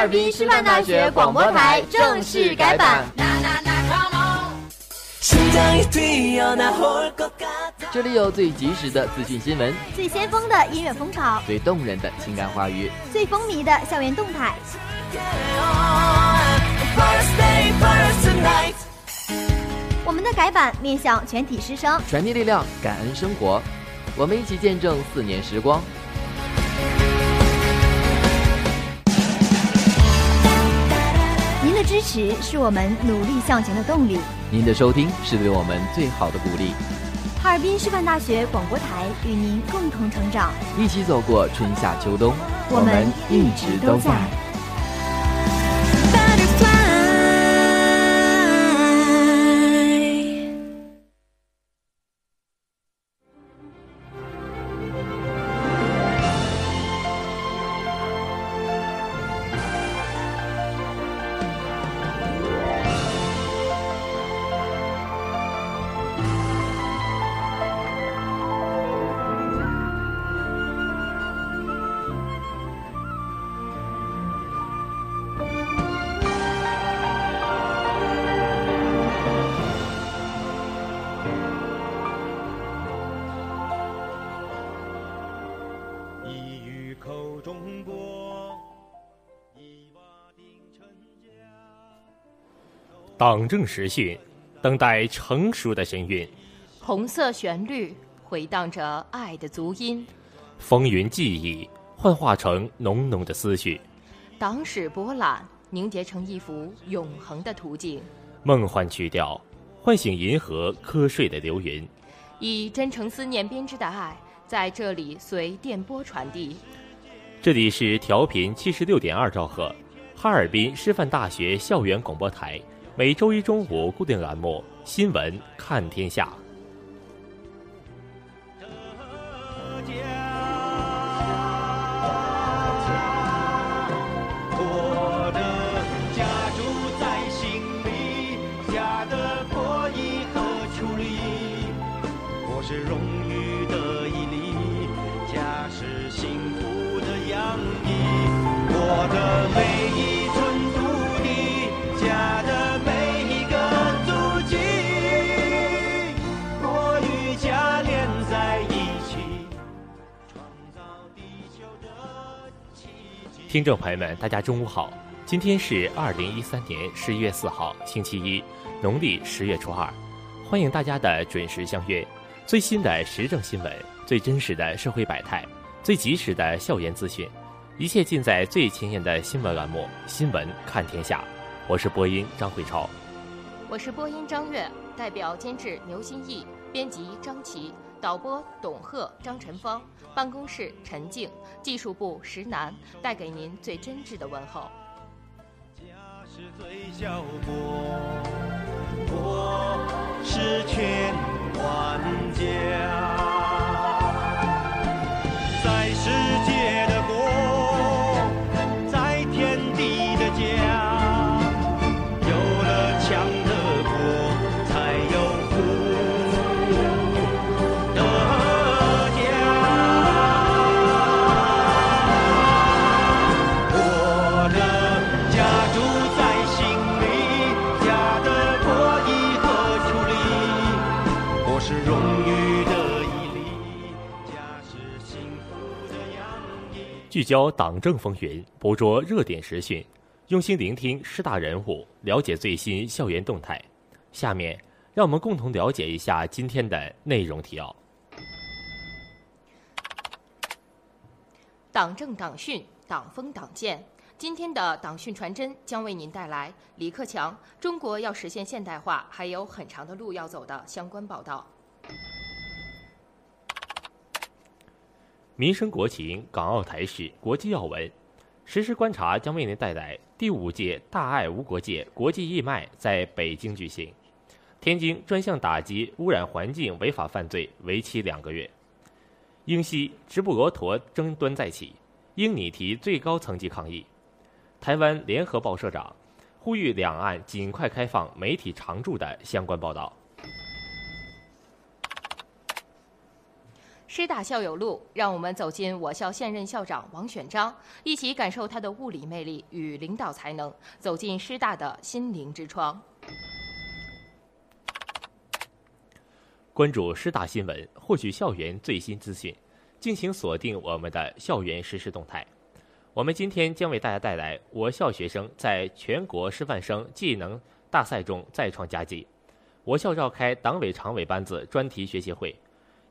哈尔滨师范大学广播台正式改版。这里有最及时的资讯新闻，最先锋的音乐风潮，最动人的情感话语，最风靡的校园动态。我们的改版面向全体师生，传递力量，感恩生活，我们一起见证四年时光。支持是我们努力向前的动力，您的收听是对我们最好的鼓励。哈尔滨师范大学广播台与您共同成长，一起走过春夏秋冬，我们一直都在。党政时讯，等待成熟的神韵；红色旋律回荡着爱的足音，风云记忆幻化成浓浓的思绪，党史博览凝结成一幅永恒的图景。梦幻曲调唤醒银河瞌睡的流云，以真诚思念编织的爱，在这里随电波传递。这里是调频七十六点二兆赫，哈尔滨师范大学校园广播台，每周一中午固定栏目《新闻看天下》。听众朋友们，大家中午好，今天是二零一三年十一月四号，星期一，农历十月初二，欢迎大家的准时相约。最新的时政新闻，最真实的社会百态，最及时的校园资讯，一切尽在最前沿的新闻栏目《新闻看天下》。我是播音张慧超。我是播音张悦。代表监制牛新义，编辑张琪，导播董贺、张晨芳，办公室陈静，技术部石楠，带给您最真挚的问候。家是最小国，国是千聚焦党政风云，捕捉热点时讯，用心聆听师大人物，了解最新校园动态。下面，让我们共同了解一下今天的内容提要。党政党训，党风党建。今天的党训传真将为您带来李克强“中国要实现现代化还有很长的路要走”的相关报道。民生国情、港澳台事、国际要闻，实时观察将为您带来第五届“大爱无国界”国际义卖在北京举行。天津专项打击污染环境违法犯罪，为期两个月。英西直布罗陀争端再起，英拟提最高层级抗议。台湾联合报社长呼吁两岸尽快开放媒体常驻的相关报道。师大校友录，让我们走进我校现任校长王选章，一起感受他的物理魅力与领导才能，走进师大的心灵之窗。关注师大新闻，获取校园最新资讯，敬请锁定我们的校园实时动态。我们今天将为大家带来我校学生在全国师范生技能大赛中再创佳绩。我校召开党委常委班子专题学习会，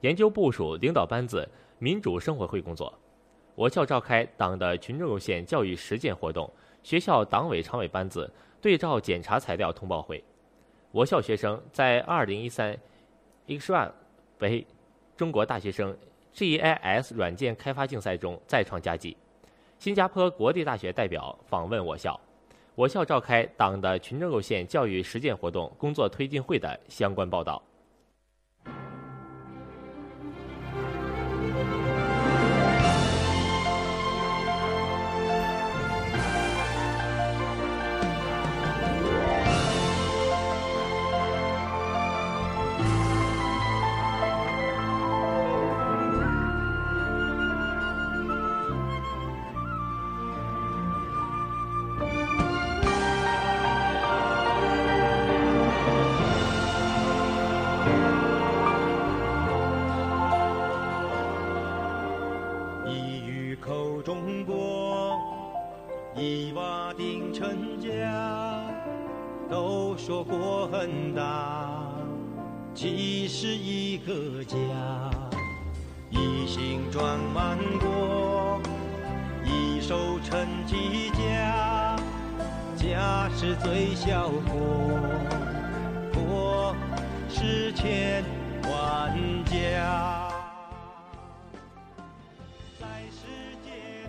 研究部署领导班子民主生活会工作。我校召开党的群众路线教育实践活动，学校党委常委班子对照检查材料通报会。我校学生在二零一三 X1 为中国大学生 GIS 软件开发竞赛中再创佳绩。新加坡国立大学代表访问我校，我校召开党的群众路线教育实践活动工作推进会的相关报道。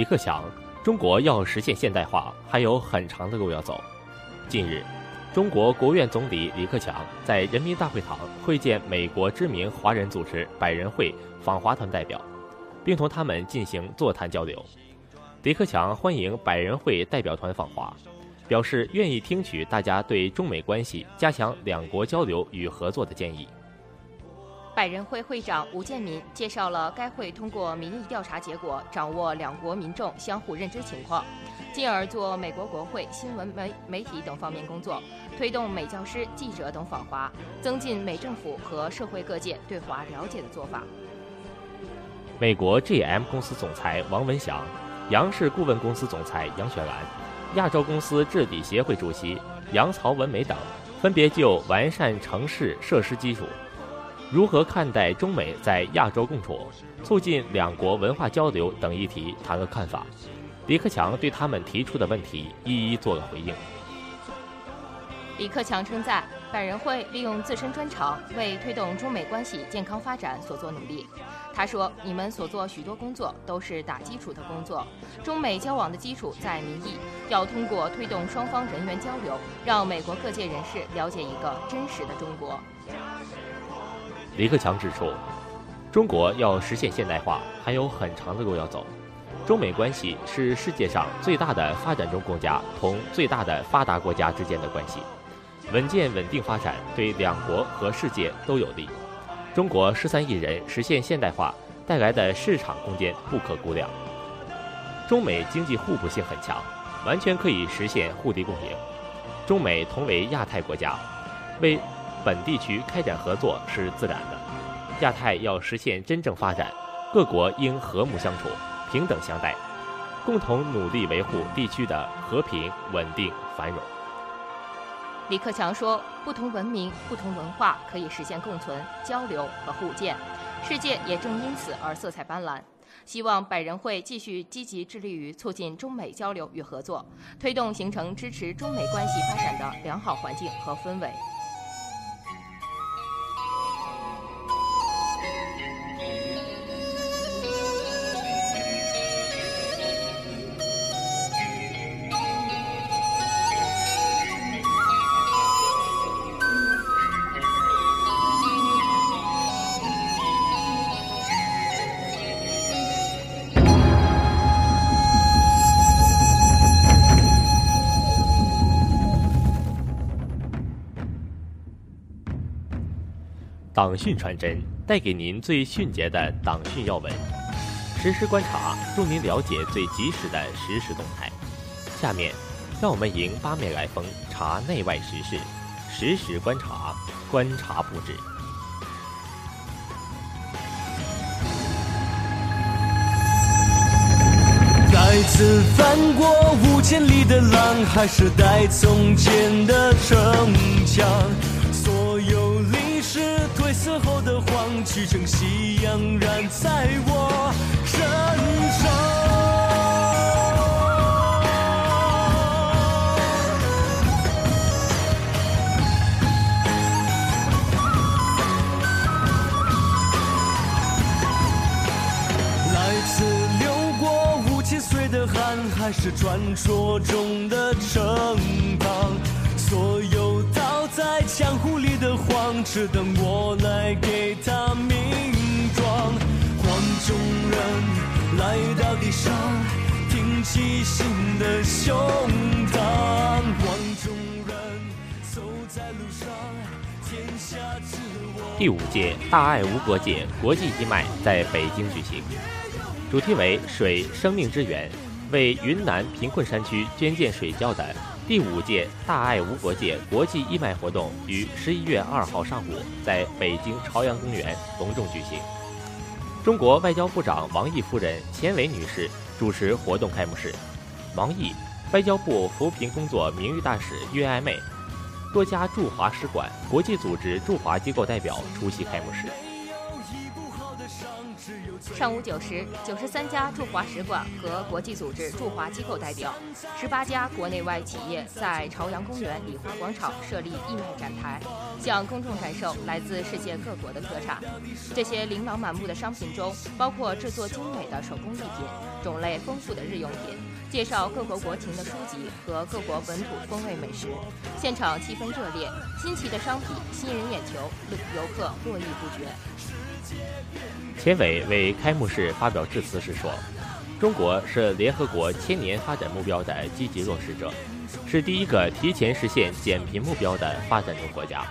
李克强，中国要实现现代化还有很长的路要走。近日，中国国务院总理李克强在人民大会堂会见美国知名华人组织百人会访华团代表，并同他们进行座谈交流。李克强欢迎百人会代表团访华，表示愿意听取大家对中美关系加强两国交流与合作的建议。百人会会长吴建民介绍了该会通过民意调查结果，掌握两国民众相互认知情况。进而做美国国会、新闻媒媒体等方面工作，推动美教师、记者等访华，增进美政府和社会各界对华了解的做法。美国 GM 公司总裁王文祥、杨氏顾问公司总裁杨雪兰、亚洲公司治理协会主席杨曹文美等，分别就完善城市设施基础、如何看待中美在亚洲共处、促进两国文化交流等议题谈了看法。李克强对他们提出的问题一一做了回应。李克强称赞百人会利用自身专长为推动中美关系健康发展所做努力。他说：“你们所做许多工作都是打基础的工作，中美交往的基础在民意，要通过推动双方人员交流，让美国各界人士了解一个真实的中国。”李克强指出，中国要实现现代化还有很长的路要走。中美关系是世界上最大的发展中国家同最大的发达国家之间的关系，稳健稳定发展对两国和世界都有利。中国十三亿人实现现代化带来的市场空间不可估量。中美经济互补性很强，完全可以实现互利共赢。中美同为亚太国家，为本地区开展合作是自然的。亚太要实现真正发展，各国应和睦相处。平等相待，共同努力维护地区的和平、稳定、繁荣。李克强说：“不同文明、不同文化可以实现共存、交流和互鉴，世界也正因此而色彩斑斓。希望百人会继续积极致力于促进中美交流与合作，推动形成支持中美关系发展的良好环境和氛围。”党讯传真带给您最迅捷的党讯要闻，实时观察助您了解最及时的实时动态。下面，让我们迎八面来风，查内外时事，实时观察，观察布置。再次翻过五千里的浪，还是带从前的城墙。死后的黄曲成夕阳染在我身上。来自流过五千岁的汗，还是传说中的城？江湖里的黄，只等我来给他名状。黄种人来到地上，挺起新的胸膛。黄种人走在路上，天下知我。第五届大爱无国界国际义卖在北京举行，主题为“水生命之源”，为云南贫困山区捐建水窖的。第五届大爱无国界国际义卖活动于十一月二号上午在北京朝阳公园隆重举行。中国外交部长王毅夫人钱伟女士主持活动开幕式。王毅、外交部扶贫工作名誉大使岳爱妹、多家驻华使馆、国际组织驻华机构代表出席开幕式。上午九时，九十三家驻华使馆和国际组织驻华机构代表，十八家国内外企业在朝阳公园礼花广场设立义卖展台，向公众展售来自世界各国的特产。这些琳琅满目的商品中，包括制作精美的手工艺品、种类丰富的日用品、介绍各国国情的书籍和各国本土风味美食。现场气氛热烈，新奇的商品吸引人眼球，游客络绎不绝。钱伟为开幕式发表致辞时说：“中国是联合国千年发展目标的积极落实者，是第一个提前实现减贫目标的发展中国家。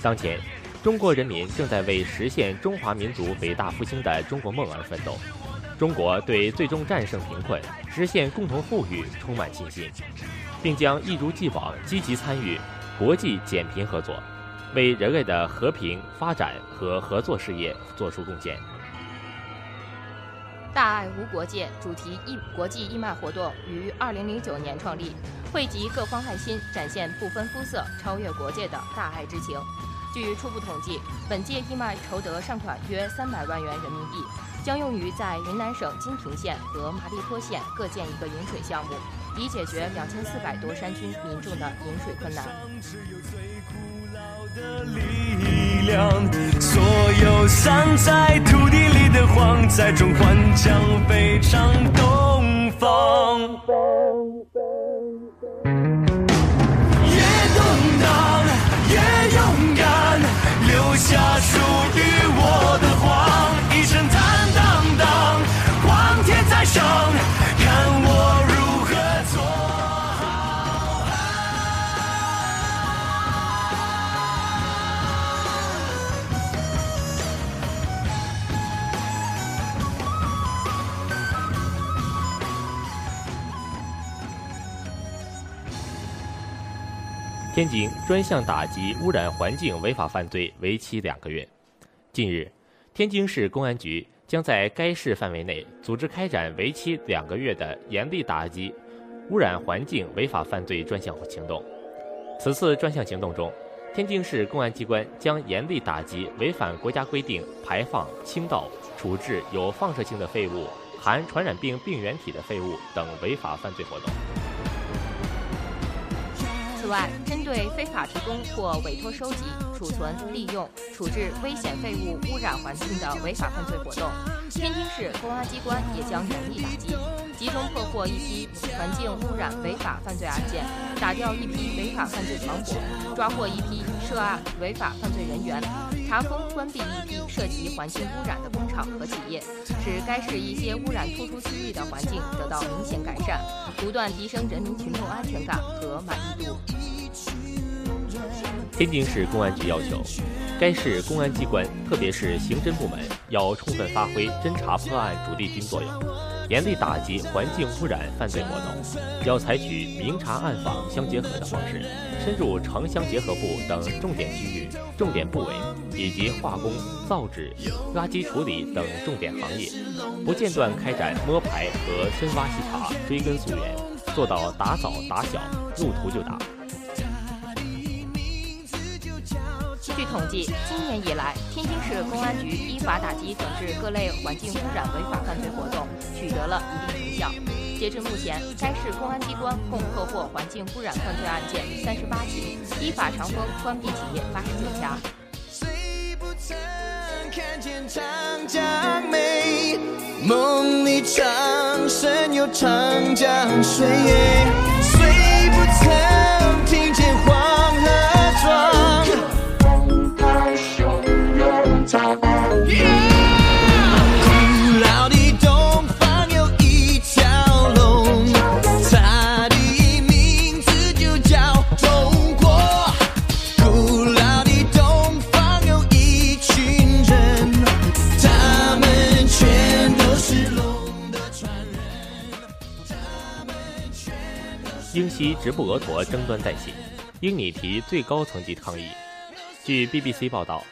当前，中国人民正在为实现中华民族伟大复兴的中国梦而奋斗。中国对最终战胜贫困、实现共同富裕充满信心，并将一如既往积极参与国际减贫合作。”为人类的和平发展和合作事业作出贡献。大爱无国界主题义国际义卖活动于二零零九年创立，汇集各方爱心，展现不分肤色、超越国界的大爱之情。据初步统计，本届义卖筹得善款约三百万元人民币，将用于在云南省金平县和麻栗坡县各建一个饮水项目，以解决两千四百多山区民众的饮水困难。的力量，所有散在土地里的黄，在中环将非常东方。越动荡，越勇敢，留下属于我的天津专项打击污染环境违法犯罪为期两个月。近日，天津市公安局将在该市范围内组织开展为期两个月的严厉打击污染环境违法犯罪专项行动。此次专项行动中，天津市公安机关将严厉打击违反国家规定排放、倾倒、处置有放射性的废物、含传染病病原体的废物等违法犯罪活动。此外，针对非法提供或委托收集、储存、利用、处置危险废物污染环境的违法犯罪活动，天津市公安机关也将严厉打击，集中破获一批环境污染违法犯罪案件，打掉一批违法犯罪团伙，抓获一批涉案违法犯罪人员，查封关闭一批涉及环境污染的工厂和企业，使该市一些污染突出区域的环境得到明显改善，不断提升人民群众安全感和满意度。天津市公安局要求，该市公安机关，特别是刑侦部门，要充分发挥侦查破案主力军作用，严厉打击环境污染犯罪活动。要采取明察暗访相结合的方式，深入城乡结合部等重点区域、重点部委以及化工、造纸、垃圾处理等重点行业，不间断开展摸排和深挖细查，追根溯源，做到打早打小，入图就打。据统计，今年以来，天津市公安局依法打击整治各类环境污染违法犯罪活动，取得了一定成效。截至目前，该市公安机关共破获环境污染犯罪案件三十八起，依法查封关闭企业八十九家。看见长江美，梦里长生有长江水，直布罗陀争端再起，英拟提最高层级抗议。据 BBC 报道。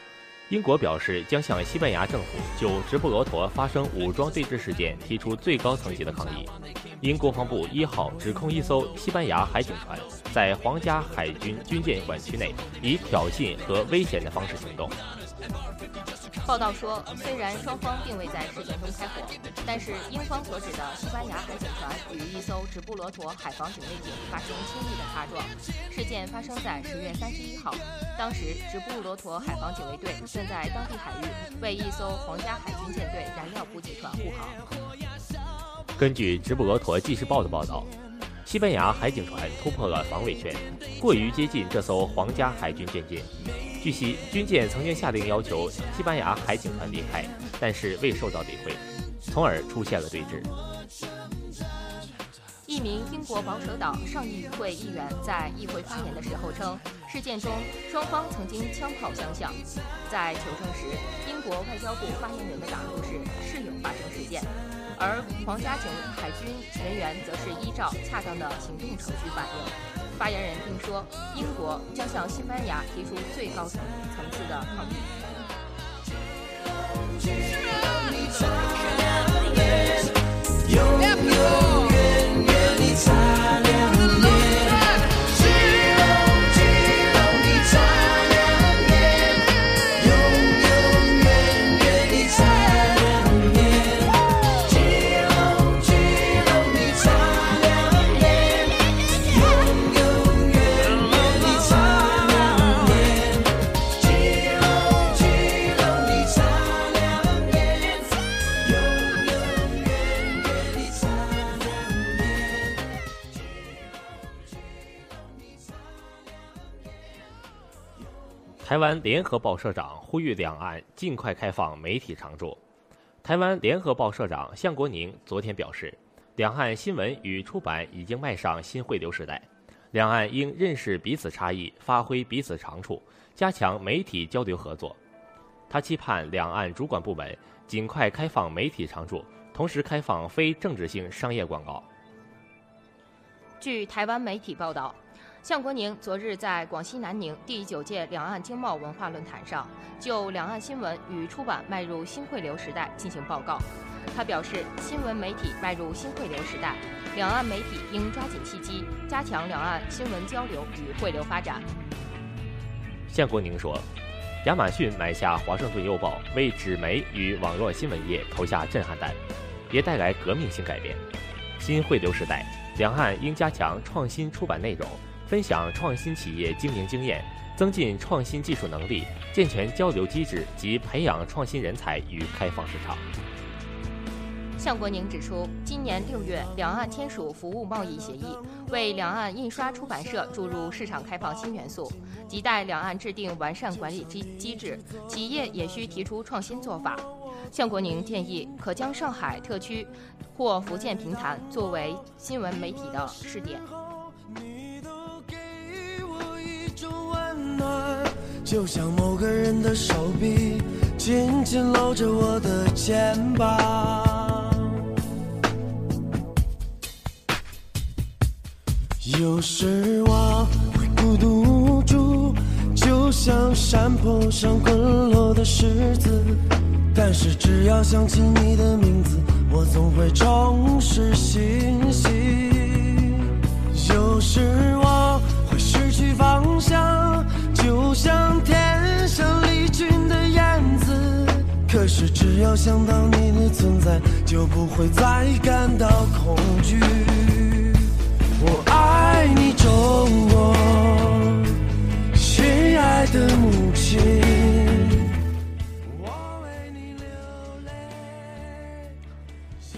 英国表示将向西班牙政府就直布罗陀发生武装对峙事件提出最高层级的抗议。英国防部一号指控一艘西班牙海警船在皇家海军军舰管区内以挑衅和危险的方式行动。报道说，虽然双方并未在事件中开火，但是英方所指的西班牙海警船与一艘直布罗陀海防警卫艇发生亲密的擦撞。事件发生在十月三十一号，当时直布罗陀海防警卫队正在当地海域为一艘皇家海军舰队燃料补给船护航。根据直布罗陀纪事报的报道，西班牙海警船突破了防卫圈，过于接近这艘皇家海军军舰。据悉，军舰曾经下令要求西班牙海警船离开，但是未受到理会，从而出现了对峙。一名英国保守党上议会议员在议会发言的时候称，事件中双方曾经枪炮相向。在求证时，英国外交部发言人的答复是是有发生事件，而皇家警海军人员则是依照恰当的行动程序反应。发言人并说，英国将向西班牙提出最高层层次的抗议。台湾联合报社长呼吁两岸尽快开放媒体常驻。台湾联合报社长向国宁昨天表示，两岸新闻与出版已经迈上新汇流时代，两岸应认识彼此差异，发挥彼此长处，加强媒体交流合作。他期盼两岸主管部门尽快开放媒体常驻，同时开放非政治性商业广告。据台湾媒体报道。向国宁昨日在广西南宁第九届两岸经贸文化论坛上，就两岸新闻与出版迈入新汇流时代进行报告。他表示，新闻媒体迈入新汇流时代，两岸媒体应抓紧契机，加强两岸新闻交流与汇流发展。向国宁说，亚马逊买下华盛顿邮报，为纸媒与网络新闻业投下震撼弹，也带来革命性改变。新汇流时代，两岸应加强创新出版内容。分享创新企业经营经验，增进创新技术能力，健全交流机制及培养创新人才与开放市场。向国宁指出，今年六月，两岸签署服务贸易协议，为两岸印刷出版社注入市场开放新元素。亟待两岸制定完善管理机机制，企业也需提出创新做法。向国宁建议，可将上海特区或福建平潭作为新闻媒体的试点。种温暖就像某个人的手臂紧紧搂着我的肩膀，有时我会孤独无助，就像山坡上滚落的石子。但是只要想起你的名字，我总会重拾信心。有时我。像天上离群的燕子，可是只要想到你的存在，就不会再感到恐惧。我爱你，中国，亲爱的母亲。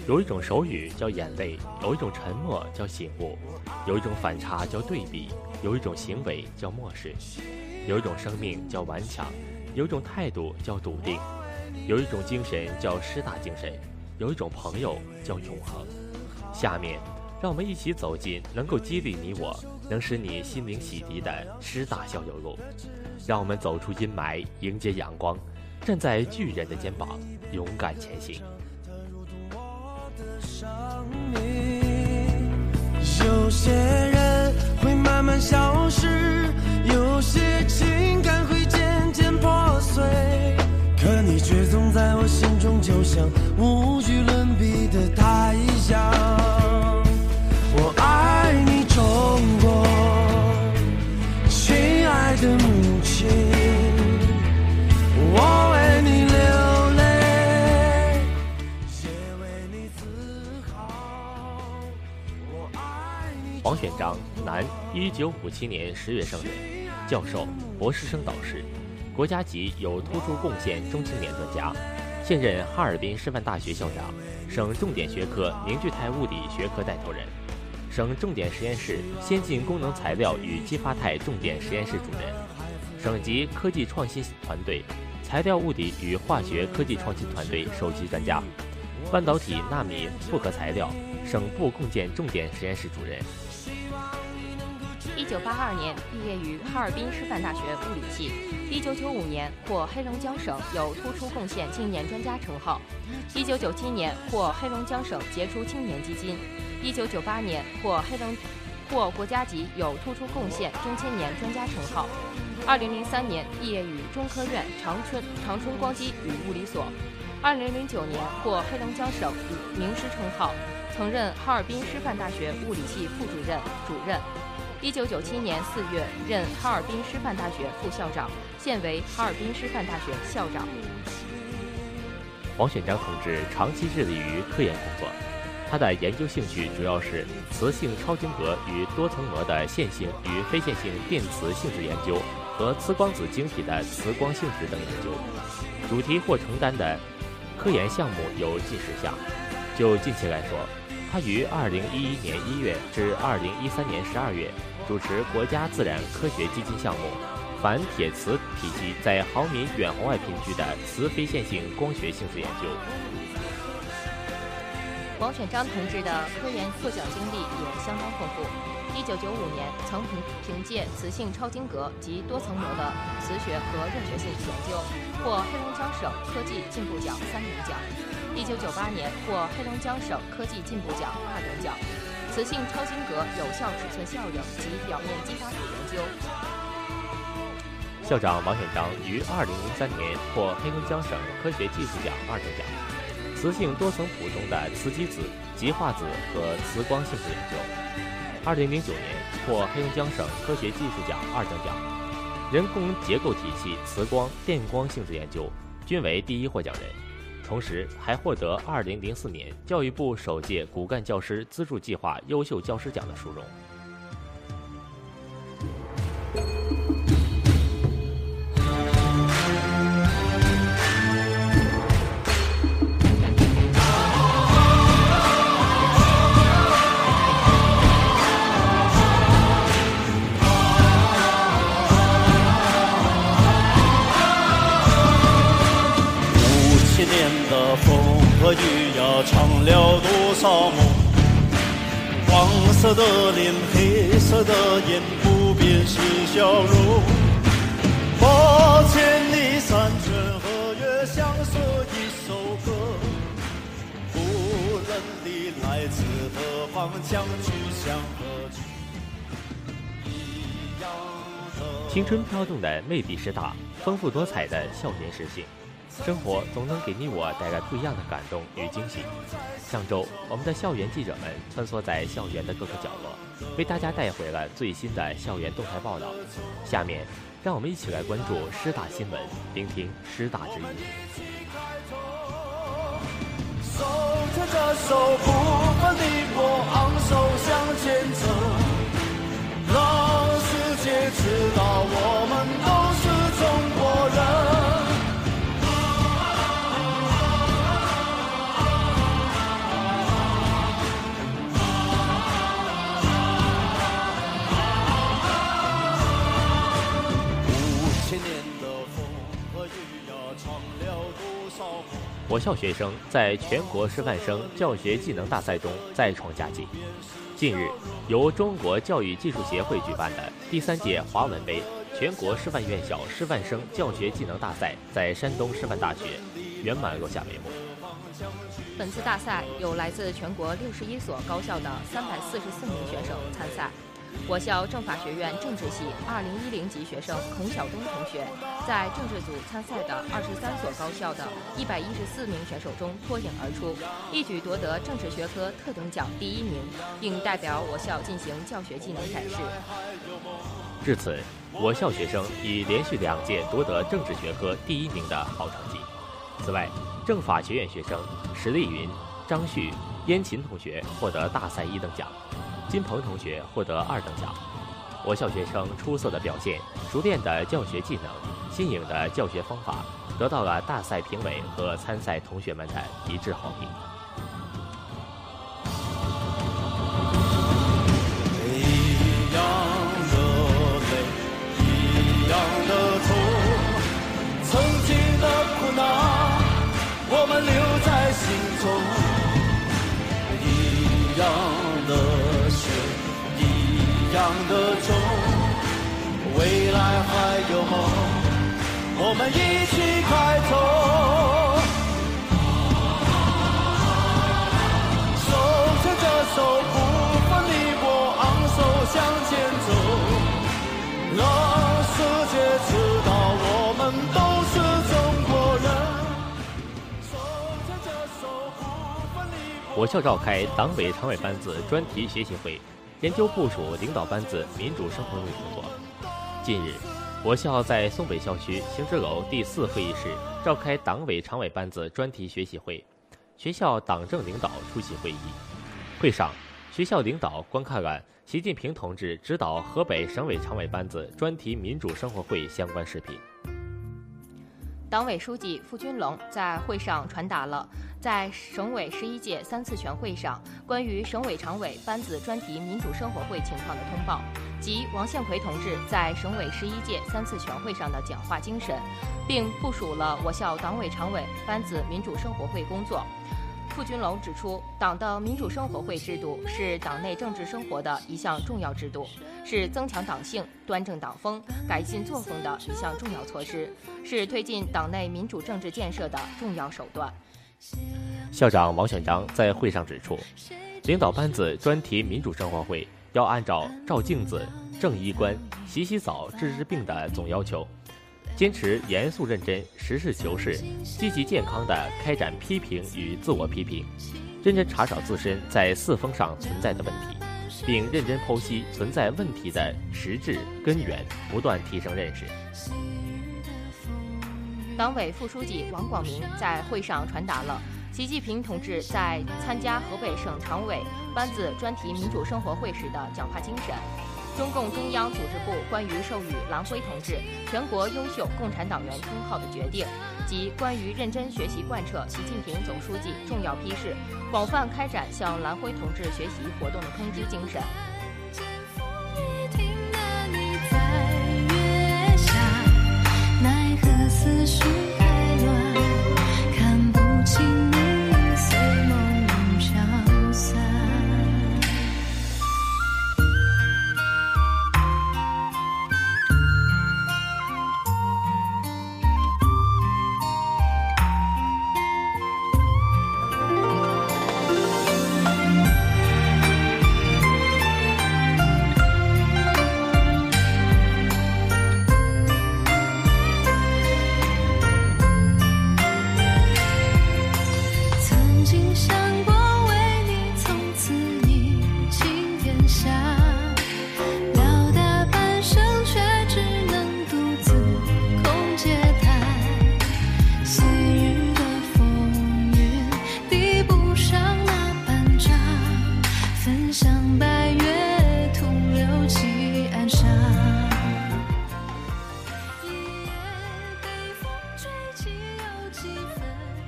有一种手语叫眼泪，有一种沉默叫醒悟，有一种反差叫对比，有一种行为叫漠视。有一种生命叫顽强，有一种态度叫笃定，有一种精神叫师大精神，有一种朋友叫永恒。下面，让我们一起走进能够激励你我、能使你心灵洗涤的师大校友路。让我们走出阴霾，迎接阳光，站在巨人的肩膀，勇敢前行。有些一九五七年十月生人。教授、博士生导师，国家级有突出贡献中青年专家，现任哈尔滨师范大学校长，省重点学科凝聚态物理学科带头人，省重点实验室先进功能材料与激发态重点实验室主任，省级科技创新团队材料物理与化学科技创新团队首席专家，半导体纳米复合材料省部共建重点实验室主任。一九八二年毕业于哈尔滨师范大学物理系，一九九五年获黑龙江省有突出贡献青年专家称号，一九九七年获黑龙江省杰出青年基金，一九九八年获黑龙获国家级有突出贡献中青年专家称号，二零零三年毕业于中科院长春长春光机与物理所，二零零九年获黑龙江省名师称号，曾任哈尔滨师范大学物理系副主任、主任。一九九七年四月任哈尔滨师范大学副校长，现为哈尔滨师范大学校长。王选章同志长期致力于科研工作，他的研究兴趣主要是磁性超晶格与多层膜的线性与非线性电磁性质研究和磁光子晶体的磁光性质等研究。主题或承担的科研项目有近十项。就近期来说，他于二零一一年一月至二零一三年十二月主持国家自然科学基金项目反铁磁体系在毫米远红外频区的磁非线性光学性质研究。王选章同志的科研获奖经历也相当丰富。一九九五年，曾凭凭借磁性超晶格及多层膜的磁学和热学性研究，获黑龙江省科技进步奖三等奖。一九九八年，获黑龙江省科技进步奖二等奖。磁性超晶格有效尺寸效应及表面激发组研究。校长王选章于二零零三年获黑龙江省科学技术奖二等奖，磁性多层谱中的磁极子、极化子和磁光性质研究。二零零九年获黑龙江省科学技术奖二等奖，人工结构体系磁光电光性质研究均为第一获奖人，同时还获得2004年教育部首届骨干教师资助计划优秀教师奖的殊荣。了多少梦？黄色的脸，黑色的眼，不变是笑容。八千里山川河岳，像是一首歌。无论你来自何方，将去向何处，一样的。青春飘动的魅力师大，丰富多彩的校园实性，生活总能给你我带来不一样的感动与惊喜。上周，我们的校园记者们穿梭在校园的各个角落，为大家带回了最新的校园动态报道。下面，让我们一起来关注师大新闻，聆听师大之音。手牵着手，不分离我，昂首向前走，让世界知道我我校学生在全国师范生教学技能大赛中再创佳绩。近日，由中国教育技术协会举办的第三届华文杯全国师范院校师范生教学技能大赛在山东师范大学圆满落下帷幕。本次大赛有来自全国六十一所高校的三百四十四名选手参赛。我校政法学院政治系二零一零级学生孔晓东同学，在政治组参赛的二十三所高校的一百一十四名选手中脱颖而出，一举夺得政治学科特等奖第一名，并代表我校进行教学技能展示。至此，我校学生已连续两届夺得政治学科第一名的好成绩。此外，政法学院学生石丽云、张旭、燕琴同学获得大赛一等奖，金鹏同学获得二等奖。我校学生出色的表现、熟练的教学技能、新颖的教学方法，得到了大赛评委和参赛同学们的一致好评。我们一起开拓。手牵着手，不分你我，昂首向前走，让世界知道我们都是中国人。手牵着手，不分你我。我校召开党委常委班子专题学习会，研究部署领导班子民主生活会工作。近日，我校在松北校区行知楼第四会议室召开党委常委班子专题学习会，学校党政领导出席会议。会上，学校领导观看了习近平同志指导河北省委常委班子专题民主生活会相关视频。党委书记付军龙在会上传达了在省委十一届三次全会上关于省委常委班子专题民主生活会情况的通报，及王献奎同志在省委十一届三次全会上的讲话精神，并部署了我校党委常委班子民主生活会工作。付军龙指出，党的民主生活会制度是党内政治生活的一项重要制度，是增强党性、端正党风、改进作风的一项重要措施，是推进党内民主政治建设的重要手段。校长王选章在会上指出，领导班子专题民主生活会要按照照镜子、正衣冠、洗洗澡、治治病的总要求。坚持严肃认真、实事求是、积极健康地开展批评与自我批评，认真查找自身在四风上存在的问题，并认真剖析存在问题的实质根源，不断提升认识。党委副书记王广明在会上传达了习近平同志在参加河北省常委班子专题民主生活会时的讲话精神。中共中央组织部关于授予蓝辉同志全国优秀共产党员称号的决定，及关于认真学习贯彻习近平总书记重要批示、广泛开展向蓝辉同志学习活动的通知精神。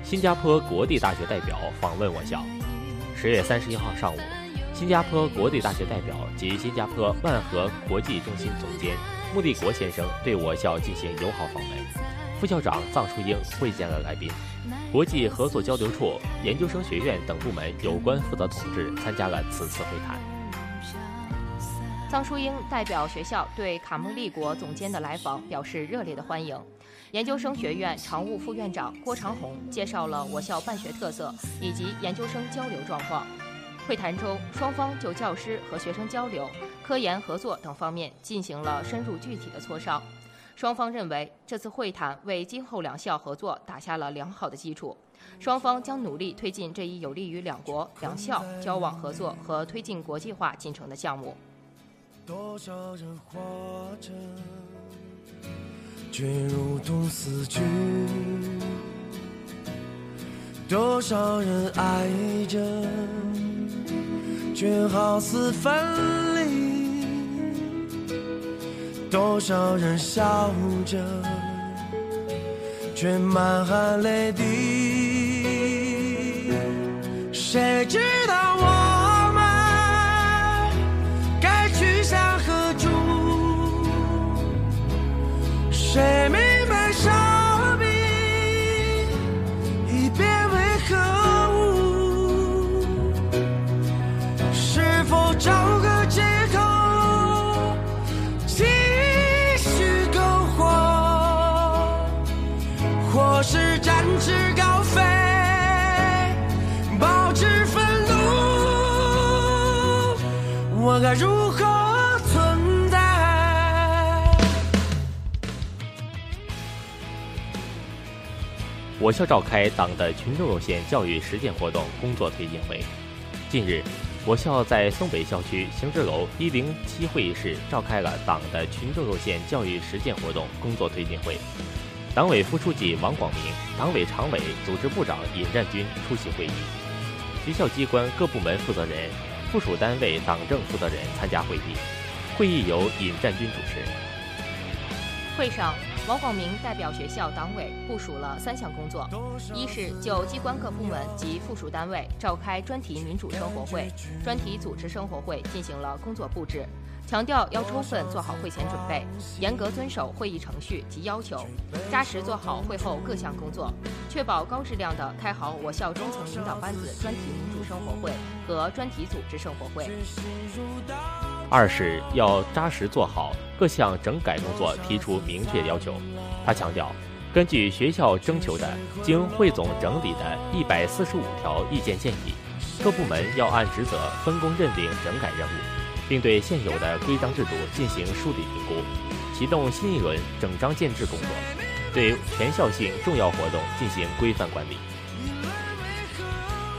新加坡国立大学代表访问我校。十月三十一号上午，新加坡国立大学代表及新加坡万和国际中心总监穆立国先生对我校进行友好访问。副校长臧淑英会见了来宾，国际合作交流处、研究生学院等部门有关负责同志参加了此次会谈。臧淑英代表学校对卡穆立国总监的来访表示热烈的欢迎。研究生学院常务副院长郭长红介绍了我校办学特色以及研究生交流状况。会谈中，双方就教师和学生交流、科研合作等方面进行了深入具体的磋商。双方认为，这次会谈为今后两校合作打下了良好的基础。双方将努力推进这一有利于两国两校交往合作和推进国际化进程的项目。多少人活着，却如同死去；多少人爱着，却好似分离；多少人笑着，却满含泪滴。谁知道我校召开党的群众路线教育实践活动工作推进会。近日，我校在松北校区行知楼一零七会议室召开了党的群众路线教育实践活动工作推进会。党委副书记王广明、党委常委、组织部长尹占军出席会议。学校机关各部门负责人、附属单位党政负责人参加会议。会议由尹占军主持。会上，王广明代表学校党委部署了三项工作：一是就机关各部门及附属单位召开专题民主生活会、专题组织生活会进行了工作布置，强调要充分做好会前准备，严格遵守会议程序及要求，扎实做好会后各项工作，确保高质量地开好我校中层领导班子专题民主生活会和专题组织生活会。二是要扎实做好各项整改工作，提出明确要求。他强调，根据学校征求的、经汇总整理的一百四十五条意见建议，各部门要按职责分工认定整改任务，并对现有的规章制度进行梳理评估，启动新一轮整章建制工作，对全校性重要活动进行规范管理。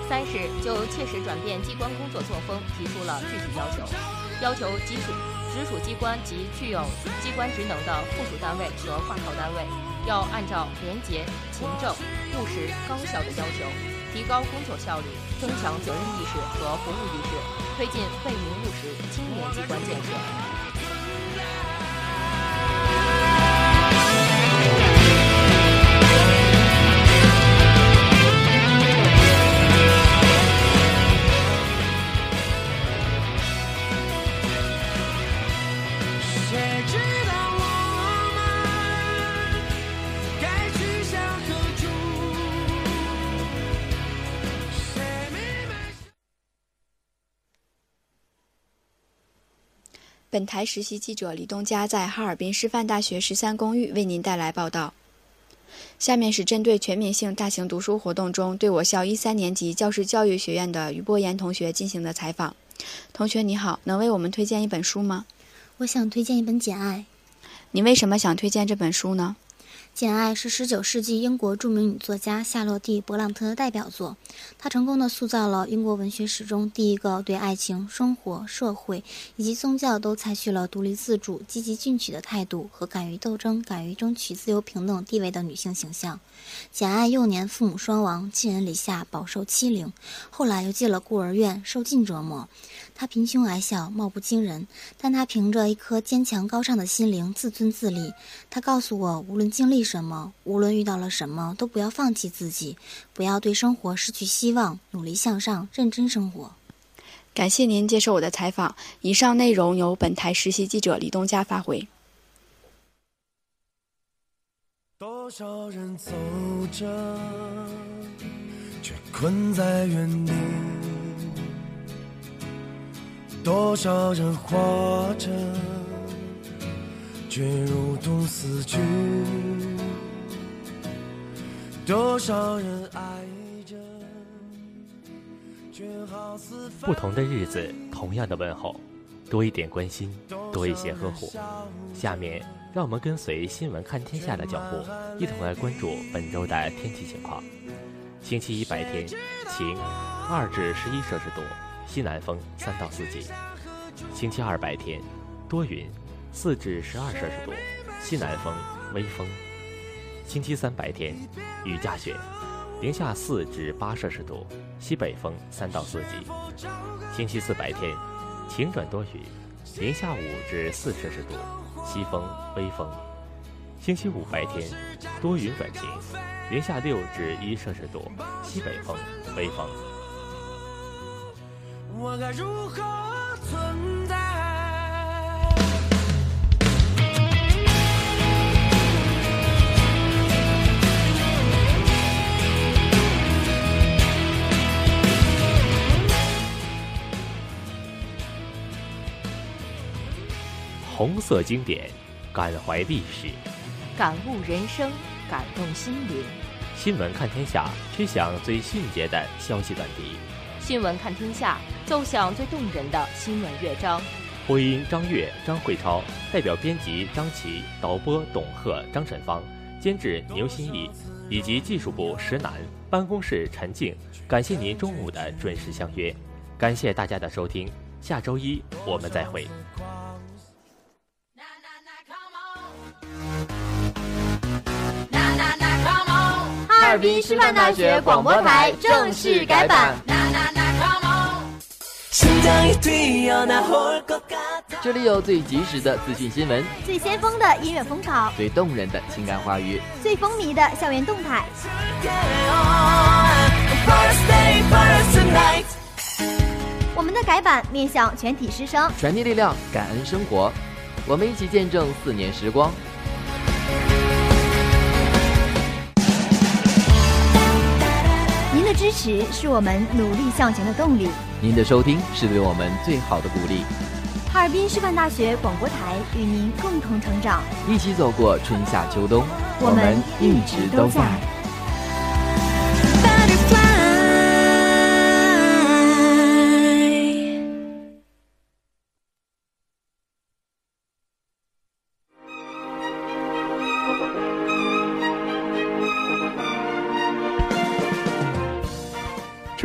三是就切实转变机关工作作风提出了具体要求，要求直属直属机关及具有机关职能的附属单位和挂靠单位，要按照廉洁、勤政、务实、高效的要求，提高工作效率，增强责任意识和服务意识，推进为民务实清廉机关建设。本台实习记者李东佳在哈尔滨师范大学十三公寓为您带来报道。下面是针对全民性大型读书活动中对我校一三年级教师教育学院的于波岩同学进行的采访。同学你好，能为我们推荐一本书吗？我想推荐一本《简爱》。你为什么想推荐这本书呢？《简爱》是19世纪英国著名女作家夏洛蒂·勃朗特的代表作，她成功地塑造了英国文学史中第一个对爱情、生活、社会以及宗教都采取了独立自主、积极进取的态度和敢于斗争、敢于争取自由平等地位的女性形象。简爱幼年父母双亡，寄人篱下，饱受欺凌，后来又进了孤儿院，受尽折磨。她贫穷矮小，貌不惊人，但他凭着一颗坚强高尚的心灵，自尊自立。他告诉我，无论经历什么，无论遇到了什么，都不要放弃自己，不要对生活失去希望，努力向上，认真生活。感谢您接受我的采访。以上内容由本台实习记者李东佳发回。多少人走着，却困在原地；多少人活着，却如同死去；多少人爱着，却好似不同的日子，同样的问候，多一点关心，多一些呵护。下面，让我们跟随新闻看天下的脚步，一同来关注本周的天气情况。星期一白天晴，二至十一摄氏度，西南风三到四级。星期二白天多云，四至十二摄氏度，西南风微风。星期三白天雨夹雪，零下四至八摄氏度，西北风三到四级。星期四白天晴转多云，零下五至四摄氏度，西风微风。星期五白天多云转晴，零下六至一摄氏度，西北风，微风。我该如何存在？红色经典，感怀历史，感悟人生，感动心灵。新闻看天下，吹响最迅捷的消息短笛。新闻看天下，奏响最动人的新闻乐章。播音张悦、张慧超，代表编辑张琪，导播董贺、张晨芳，监制牛新义，以及技术部石楠，办公室陈静。感谢您中午的准时相约，感谢大家的收听，下周一我们再会。哈尔滨师范大学广播台正式改版。这里有最及时的资讯新闻，最先锋的音乐风潮，最动人的情感话语，最风靡的校园动态。我们的改版面向全体师生，传递力量，感恩生活。我们一起见证四年时光。支持是我们努力向前的动力，您的收听是对我们最好的鼓励。哈尔滨师范大学广播台与您共同成长，一起走过春夏秋冬，我们一直都在。